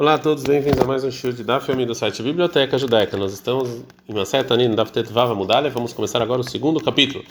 Olá a todos, bem-vindos a mais um show de Daf do site Biblioteca Judaica. Nós estamos em uma certa no Daf Tetvava Mudalha, vamos começar agora o segundo capítulo.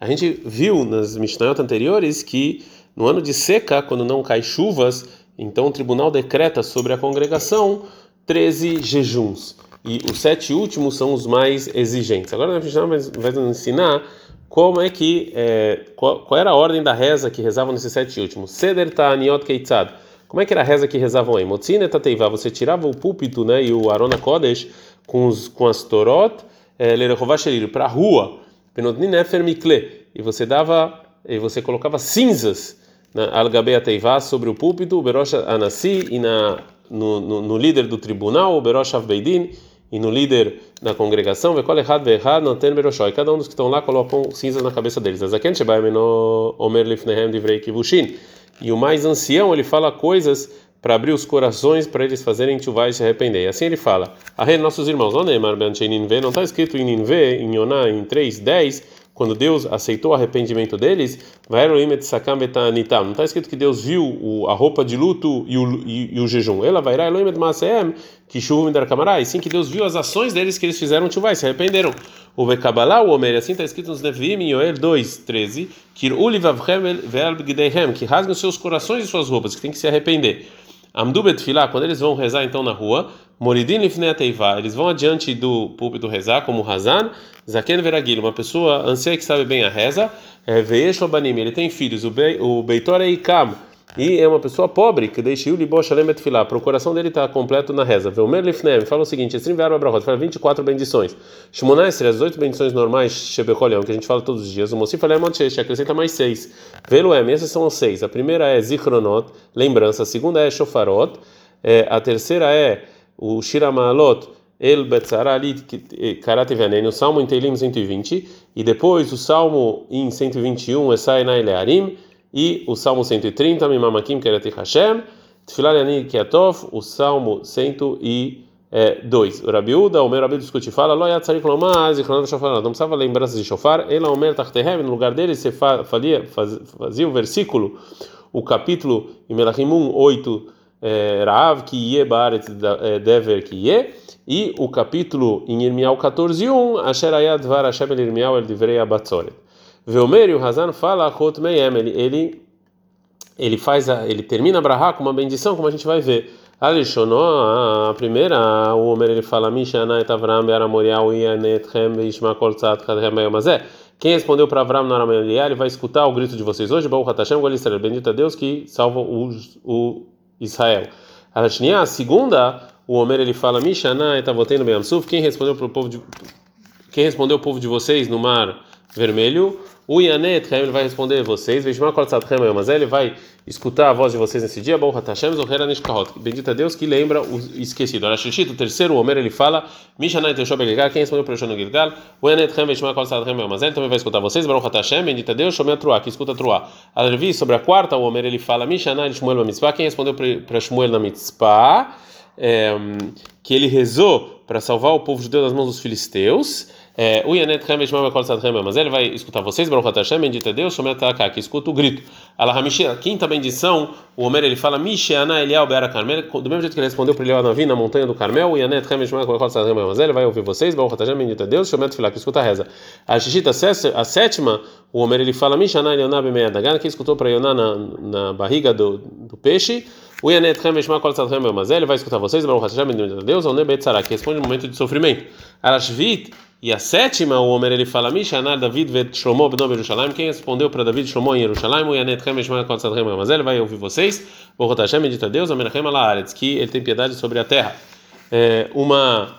A gente viu nas Mishnayot anteriores que no ano de seca, quando não cai chuvas, então o tribunal decreta sobre a congregação 13 jejuns. E os sete últimos são os mais exigentes. Agora a Mishnah vai nos ensinar como é que é, qual, qual, era a ordem da reza que rezavam nesses sete últimos. Seder Ta'aniot Keitzad como é que era a reza que rezavam aí? Motzine tateiva, você tirava o púlpito, né, e o Arona Kodesh com os com as torot, eh, lerochovashelir para a rua, penotnin efer mikle, e você dava e você colocava cinzas na algabeia teiva sobre o púlpito, o berosh anasi e na no, no, no, líder do tribunal, o berosh avbeidin e no líder da congregação, vekol errad ve'errad noten beroshoi. Cada um dos que estão lá colocam cinzas na cabeça deles. Azaken shebaim omer lifnehem divrei kivushin. E o mais ancião, ele fala coisas para abrir os corações para eles fazerem chuvá e se arrepender. E assim ele fala: Arre, nossos irmãos, não está escrito em Ninvé, em Yoná, em 3:10, quando Deus aceitou o arrependimento deles, não está escrito que Deus viu a roupa de luto e o, e, e o jejum. Ela vai que e sim que Deus viu as ações deles que eles fizeram chuvá e se arrependeram. O Bekabalá, o Homer, assim está escrito nos Neviim, em Yoel 2, 13, que rasgam seus corações e suas roupas, que tem que se arrepender. Amdu Betfilá, quando eles vão rezar então na rua, Moridin Lifnei eles vão adiante do púlpito rezar, como Hazan, Zaken Veragil, uma pessoa anciã que sabe bem a reza, é, Veesh Banim, ele tem filhos, o Beitor Eikam, e é uma pessoa pobre, que deixa o libo shalem etfilá, o coração dele estar tá completo na reza. Veomer lifnem, fala o seguinte, assim verbo abrahot, fala 24 bendições. Shmonaesre, as 8 bendições normais, shebekolion, que a gente fala todos os dias. O Mosif alemot shesh, acrescenta mais 6. Veluem, essas são 6. A primeira é zichronot, lembrança. A segunda é shofarot. É, a terceira é o shiramalot, El Betzarali Karat Veneno, o Salmo em Teilim 120, e depois o Salmo em 121 é Sai Nailearim, e o Salmo 130, Mimamakim Kereti Hashem, Tfilah Yani Kiatov, o Salmo 102. O Rabiuda, o meu Rabi discute fala, Lo Yatzarik Lomar, Zichronot Shofar, não precisava lembranças de Shofar, Ela Omer Tachtehem, no lugar dele você fazia, fazia o versículo, o capítulo em Melachim 1, 8, é, Raav, que Ye Baret é, Dever, que Ye, e o capítulo em Irmial 14, 1, Asher Ayad Var Hashem El Irmial El Divrei Abatzoret. Veomer e o Hazan fala ele, ele, ele faz a, ele termina a brahá com uma bendição, como a gente vai ver. Alishono, a primeira, o Homer ele fala Mishana et Avram be'aramorial yanetchem ve'ishma kol tzad kadhem be'yamazé. Quem respondeu para Avram no Aramorial, ele vai escutar o grito de vocês hoje, Baruch HaTashem, Israel, bendito a Deus que salva o, o Israel. A segunda, o Homer ele fala Mishana et avotenu be'amsuf, quem respondeu para o povo de quem respondeu o povo de vocês no mar vermelho? O Yanet, ele vai responder vocês, ele vai escutar a voz de vocês nesse dia. Bendito a Deus que lembra o esquecido. Arashishit, o terceiro Homer, ele fala: quem respondeu para o Shono Gilgal? O Yanet, mas ele também vai escutar vocês. Baruch Hashem, bendito a Deus, Shomei Truá, que escuta Truá. Alvi, sobre a quarta, o Homer, ele fala: Mishanai Shmuel Mitzpah, quem respondeu para Shmuel na Mitzpah, é, que ele rezou para salvar o povo judeu das mãos dos filisteus. Mas ele vai escutar vocês, Baruch Hashem, bendito é Deus, Shomet Taka, que escuta o grito. Alahamishi, a quinta bendição, o Homer ele fala, Misheana Elial Beara Carmel, do mesmo jeito que ele respondeu para Elial Navi na montanha do Carmel, mas ele vai ouvir vocês, Baruch Hashem, bendito é Deus, Shomet Filah, que escuta a reza. A Shishita, a sétima, o Homer ele fala, Misheana Elioná Bemeadagan, que escutou para Yoná na, barriga do peixe, o Yanet Hamesh Mamakol Sadhem, mas ele vai escutar vocês, Baruch Hashem, bendito é Deus, o Nebet Sarah, que responde no momento de sofrimento. Arashvit, e a sétima, o Homer ele fala: Mishanar David vet Shlomo b'nom Yerushalayim. Quem respondeu para David Shlomo em Yerushalayim? O Yanet Hamesh Malakot Sadrem Mas ele vai ouvir vocês. Borot Hashem, medita Deus, Amenachem Alaaretz, que ele tem piedade sobre a terra. É, uma,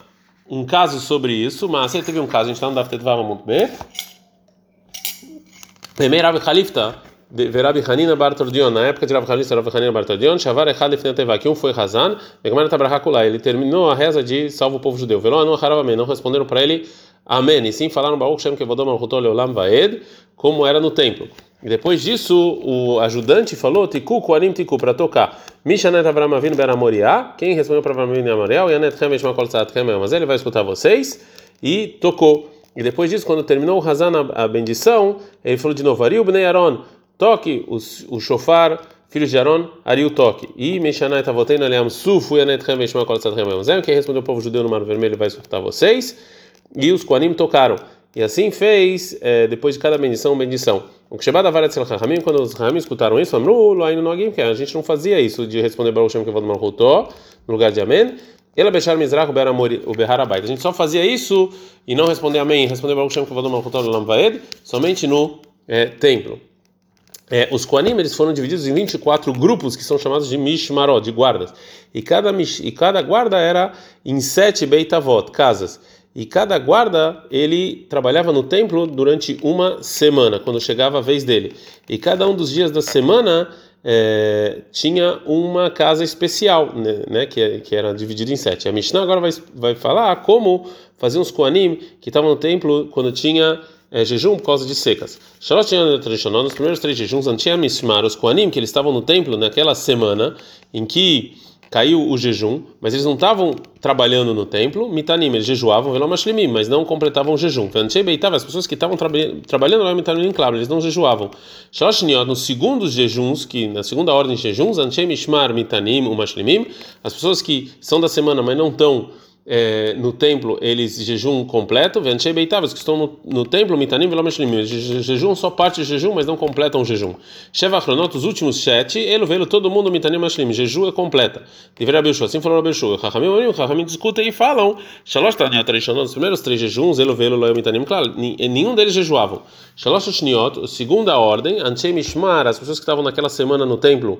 um caso sobre isso, mas ele teve um caso, a gente está no Daftet Vava muito bem. Primeiro, Rabi Khalifta, Verabi Hanina Bartordion, na época de Rabi Khalifta, Rabi Hanina Bartordion, Shavar Echad Lefneteva, que um foi Hazan, Megmar Tabrahakula, ele terminou a reza de salvo o povo judeu. Veló não Haravamem, não responderam para ele Amém. E sim falaram Baruch Shem Kevodom Alchutol Leolam Vaed, como era no templo. E depois disso, o ajudante falou: Tiku, Kuarim Tiku, para tocar. Mishanet Avram Avinu Ben Amoriá. Quem respondeu para Avram Avinu Amoriá? O Yanet Chemesh Makol Tzat Mas ele vai escutar vocês. E tocou. E depois disso, quando terminou o Hazan, a bendição, ele falou de novo: Ariu Bnei Aaron, toque o, o shofar filhos de Aaron, Ariu Toque. E Meshanai Tavotei Naleam Sufu Yanetchem Veshma Kolatzatchem Yomzem. Quem respondeu o povo judeu no Mar Vermelho vai escutar vocês. E os Koanim tocaram. E assim fez, é, depois de cada bendição, bendição. O que chamava Varat Rahamim, quando os Rahamim escutaram isso, falaram, aí no que a gente não fazia isso de responder Baruch Shem Kevod Malchutó, no lugar de Amém. Ela Bechar Mizrach, o Behar Abayt. A gente só fazia isso e não responder Amém, responder Baruch Shem Kevod Malchutó, no Lamvaed, somente no é, templo. É, os Koanim eles foram divididos em 24 grupos que são chamados de Mishmarot, de guardas. E cada, e cada guarda era em sete Beitavot, casas. E cada guarda ele trabalhava no templo durante uma semana, quando chegava a vez dele. E cada um dos dias da semana é, tinha uma casa especial, né, né que, que, era dividida em sete. A Mishnah agora vai, vai falar como fazer uns Koanim que estavam no templo quando tinha é, jejum por causa de secas. Shalosh tradicional, nos primeiros três jejuns, Antia Mismar, os Koanim, que eles estavam no templo naquela semana em que caiu o jejum, mas eles não estavam trabalhando no templo, mitanim, eles jejuavam, velomashlimim, mas não completavam o jejum. Antia Beitava, as pessoas que estavam tra trabalhando lá mitanim, eles não jejuavam. Shalosh nos segundos jejuns, que na segunda ordem de jejuns, Mishmar, as pessoas que são da semana, mas não estão é, no templo eles jejum completo, Venchei Beitavas, que estão no, no templo, Mitanim Velomeshlim, jejum só parte de jejum, mas não completam o jejum. Sheva Chronot, os últimos sete, ele veio todo mundo Mitanim Mashlim, jejum é completa. Livre Abishu, assim falou Abishu. Chachamim Orim, Chachamim discutem e falam, Shalosh Tanya Trishonot, os primeiros três jejuns, ele veio Loel Mitanim, claro, nenhum deles jejuavam. Shalosh Shniot, segunda ordem, Anchei Mishmar, as pessoas que estavam naquela semana no templo,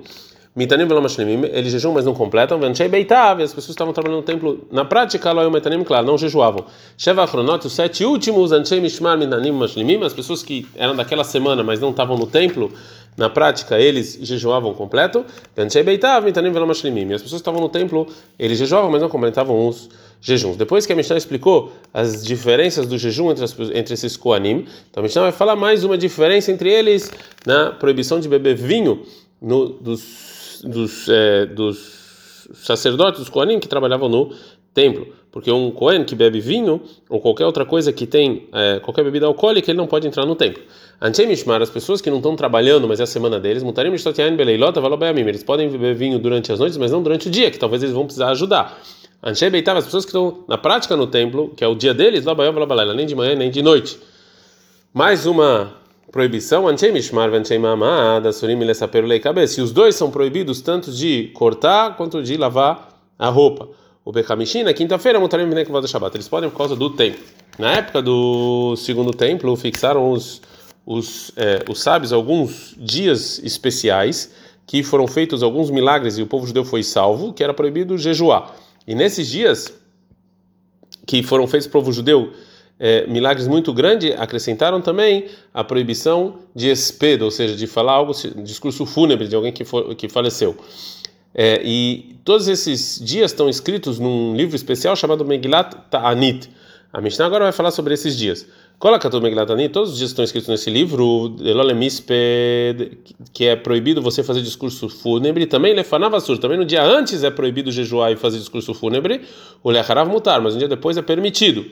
Mitanim velomashlimim, eles jejuam, mas não completam. Venchei beitav, as pessoas estavam trabalhando no templo. Na prática, loyom mitanim, claro, não jejuavam. Sheva achronot, os sete últimos, anchei mishmar mitanim mashlimim, as pessoas que eram daquela semana, mas não estavam no templo, na prática, eles jejuavam completo. Venchei beitav, mitanim velomashlimim. As pessoas estavam no templo, eles jejuavam, mas não completavam os jejuns. Depois que a Mishnah explicou as diferenças do jejum entre, as, entre esses koanim, então a Mishnah vai falar mais uma diferença entre eles na proibição de beber vinho no, dos dos, é, dos sacerdotes, dos Koanim, que trabalhavam no templo. Porque um Kohen que bebe vinho ou qualquer outra coisa que tem é, qualquer bebida alcoólica, ele não pode entrar no templo. Antemishmar, as pessoas que não estão trabalhando, mas é a semana deles, mutarim eles podem beber vinho durante as noites, mas não durante o dia, que talvez eles vão precisar ajudar. Anshei as pessoas que estão na prática no templo, que é o dia deles, nem de manhã nem de noite. Mais uma proibição, anchei mishmar, anchei mamada, surim lesaperulei cabeça. Se os dois são proibidos tanto de cortar quanto de lavar a roupa. O Bekamishin, na quinta-feira, mutarim vinekvod Shabbat. Eles podem por causa do tempo. Na época do segundo templo, fixaram os, os, é, os sábios alguns dias especiais que foram feitos alguns milagres e o povo judeu foi salvo, que era proibido jejuar. E nesses dias que foram feitos para o povo judeu é, milagres muito grandes, acrescentaram também a proibição de espedo, ou seja, de falar algo, discurso fúnebre de alguém que, for, que faleceu. É, e todos esses dias estão escritos num livro especial chamado Megilat Ta'anit. A Mishnah agora vai falar sobre esses dias. Coloca todo Megilat Ta'anit, todos os dias estão escritos nesse livro, que é proibido você fazer discurso fúnebre, também Lefanavasur, também no dia antes é proibido jejuar e fazer discurso fúnebre, o Lecharav mutar, mas um dia depois é permitido.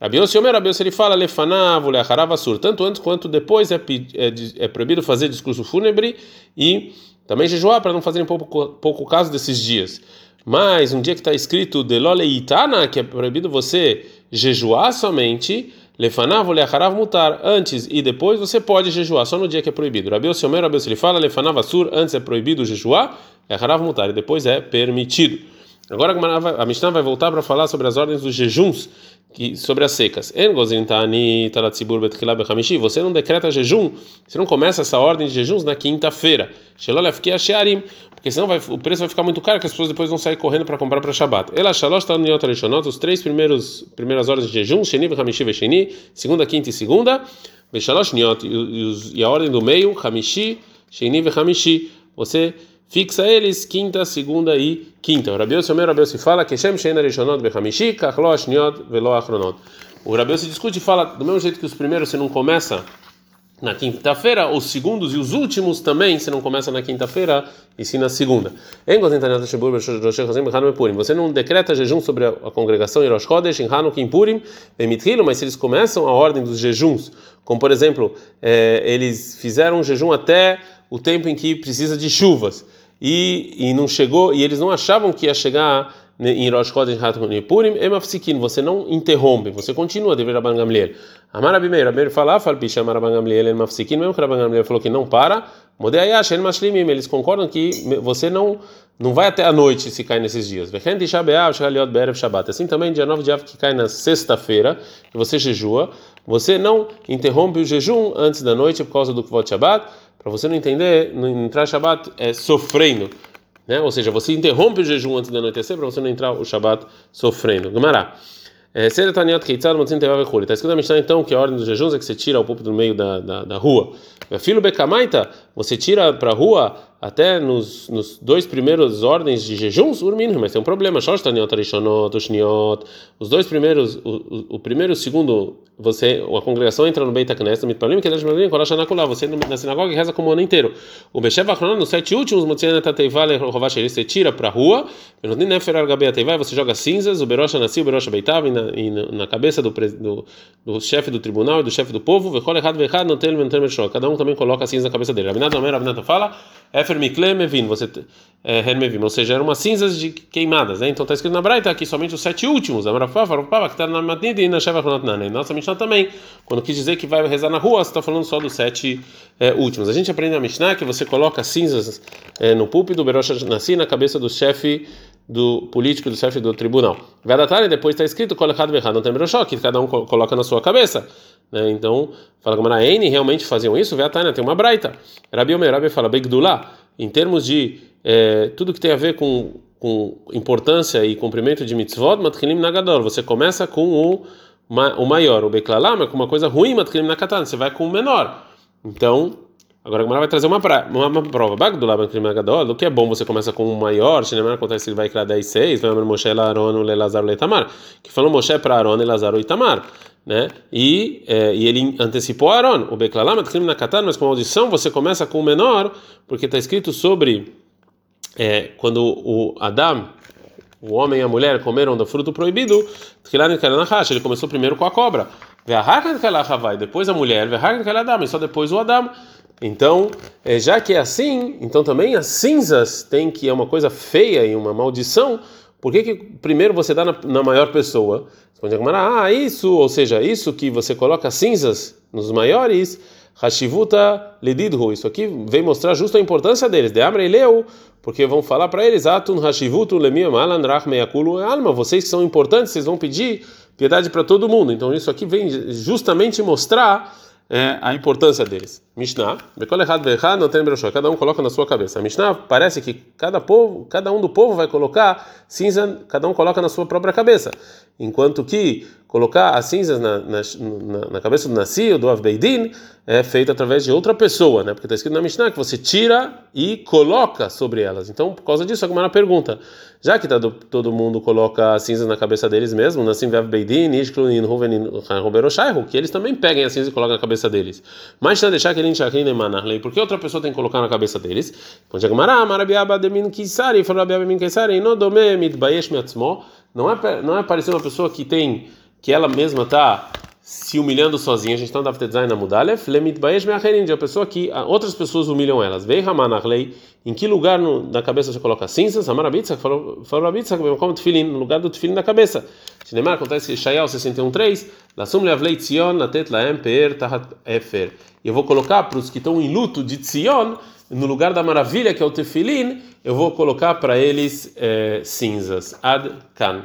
Rabiossi Omer, Rabiossi ele fala, Lefanav, Leacharav Asur, tanto antes quanto depois é, é, é, proibido fazer discurso fúnebre e também jejuar para não fazerem pouco, pouco caso desses dias. Mas um dia que está escrito Delole Itana, que é proibido você jejuar somente, Lefanav, Leacharav Mutar, antes e depois você pode jejuar, só no dia que é proibido. Rabiossi Omer, Rabiossi ele fala, Lefanav Asur, antes é proibido jejuar, Leacharav Mutar, e depois é permitido. Agora a Mishnah vai voltar para falar sobre as ordens dos jejuns que, sobre as secas. Você não decreta jejum, você não começa essa ordem de jejuns na quinta-feira. Porque senão vai, o preço vai ficar muito caro que as pessoas depois vão sair correndo para comprar para Shabbat. Ela Shalosh os três primeiros primeiras ordens de jejum, Sheni, Hamishi e Sheni, segunda, quinta e segunda. Shalosh Niot, e a ordem do meio, Hamishi, Sheni e Hamishi. Você fixa eles quinta, segunda e quinta. O Rabiose Omer Rabiose fala que Shem Shein Arishonot Bechamishi, Kachlo Ashniot Velo Achronot. O Rabiose discute e fala do mesmo jeito que os primeiros você não começa na quinta-feira, os segundos e os últimos também, você não começa na quinta-feira e sim na segunda. Você não decreta jejum sobre a congregação em Rosh Chodesh, em Hanukkah, em Purim, mas se eles começam a ordem dos jejuns, como por exemplo, é, eles fizeram um jejum até o tempo em que precisa de chuvas. E, e não chegou, e eles não achavam que ia chegar em Rosh Chodesh Hatun Purim, Emafsikin, você não interrompe, você continua a dever Rabban Gamliel. Amar Abimeir, Abimeir fala, fala, Pisha Amar Rabban Gamliel, Emafsikin, mesmo que Rabban Gamliel falou que não para, Modeayash, El Mashlimim, eles concordam que você não não vai até a noite se cai nesses dias. Assim também, dia 9 de Av, que cai na sexta-feira, que você jejua, você não interrompe o jejum antes da noite por causa do Kvot Shabbat, para você não entender, não entrar Shabbat é sofrendo. Né? Ou seja, você interrompe o jejum antes da anoitecer para você não entrar o Shabat sofrendo. Gamará. É, Está escrito na Mishnah então que a ordem dos jejuns é que você tira o púlpito do meio da, da, da rua. Filho Becamaita, você tira para a rua até nos, nos dois primeiros ordens de jejuns, urmino, mas tem um problema. Os dois primeiros, o, o, o primeiro e o segundo, você, a congregação entra no Beit HaKnesset, Mitpalim, que você na sinagoga reza como o ano inteiro. O Beshev Achronon, nos sete últimos, você tira para a rua, você joga cinzas, o Berosha nasceu, o Berosha Beitav, e na, cabeça do, do, do chefe do tribunal e do chefe do povo, cada um também coloca cinza na cabeça dele. Rabinata fala, Efer é, ou seja, eram umas cinzas de queimadas, né? Então está escrito na Braita aqui somente os sete últimos, que está na e. Nossa Mishnah também, quando quis dizer que vai rezar na rua, você está falando só dos sete é, últimos. A gente aprende na Mishnah que você coloca cinzas é, no púlpito, Berosha Nassi, na cabeça do chefe do político, do chefe do tribunal. Vedatar, depois está escrito, colocado errado, não tem que cada um coloca na sua cabeça. Né? Então, fala como a N realmente faziam isso, Vedatar, tem uma braita. Rabi Omer, Rabi fala, Begdulá, em termos de é, tudo que tem a ver com, com importância e cumprimento de mitzvot, matchilim nagador, você começa com o, o maior, o Beklalam, com uma coisa ruim, matchilim nakatan, você vai com o menor. Então, Agora a Gemara vai trazer uma, pra, uma, uma prova. O que é bom, você começa com o maior, Shinemar acontece que ele vai criar 10, 6, vai Moshe, Aaron, Lelazar, Leitamar, que falou Moshe para Aaron, Elazar, Itamar, né? E, é, e ele antecipou Aaron, o Beklalam, na Katan, mas com a audição você começa com o menor, porque está escrito sobre é, quando o Adam, o homem e a mulher comeram do fruto proibido, ele começou primeiro com a cobra. Depois a mulher, só depois o Adam. Então, é, já que é assim, então também as cinzas têm que é uma coisa feia e uma maldição. Por que, que primeiro você dá na, na maior pessoa? Responde a ah, isso, ou seja, isso que você coloca cinzas nos maiores, Hashivuta Ledidhu. Isso aqui vem mostrar justo a importância deles. De Amra e Leu, porque vão falar para eles: Atun Hashivutu Lemiyam Alandrach Meakulu Alma. Vocês que são importantes, vocês vão pedir piedade para todo mundo. Então isso aqui vem justamente mostrar é, a importância deles. Mishnah, cada um coloca na sua cabeça. A Mishnah parece que cada povo, cada um do povo vai colocar cinza, cada um coloca na sua própria cabeça, enquanto que colocar as cinzas na, na, na cabeça do Nasi ou do Avbeidin é feito através de outra pessoa, né? Porque está escrito na Mishnah que você tira e coloca sobre elas. Então, por causa disso, alguma pergunta: já que tá do, todo mundo coloca as cinzas na cabeça deles mesmo, Nassim Avbeidin, Ishklunin, Ruvenin, Ruberoshaihu, que eles também peguem as cinzas e colocam na cabeça deles. Mas não deixar que ele enxergue nem porque outra pessoa tem que colocar na cabeça deles. Quando miatzmo. Não é não é parecer uma pessoa que tem que ela mesma está se humilhando sozinha, a gente está no Daf Design na Mudalef, Lemit Baesh Meacherin, de uma pessoa que outras pessoas humilham elas. Vei Ramanarlei, em que lugar no, na cabeça você coloca cinzas? Amarabitza, falou Abitzak, como tefilin, no lugar do tefilin na cabeça. Shinemar, acontece Shayal 61.3, Lasum Leavlei Tzion, Natet Laem Peer Tahat Efer. Eu vou colocar para os que estão em luto de Tzion, no lugar da maravilha que é o tefilin, eu vou colocar para eles é, cinzas. Ad Kan.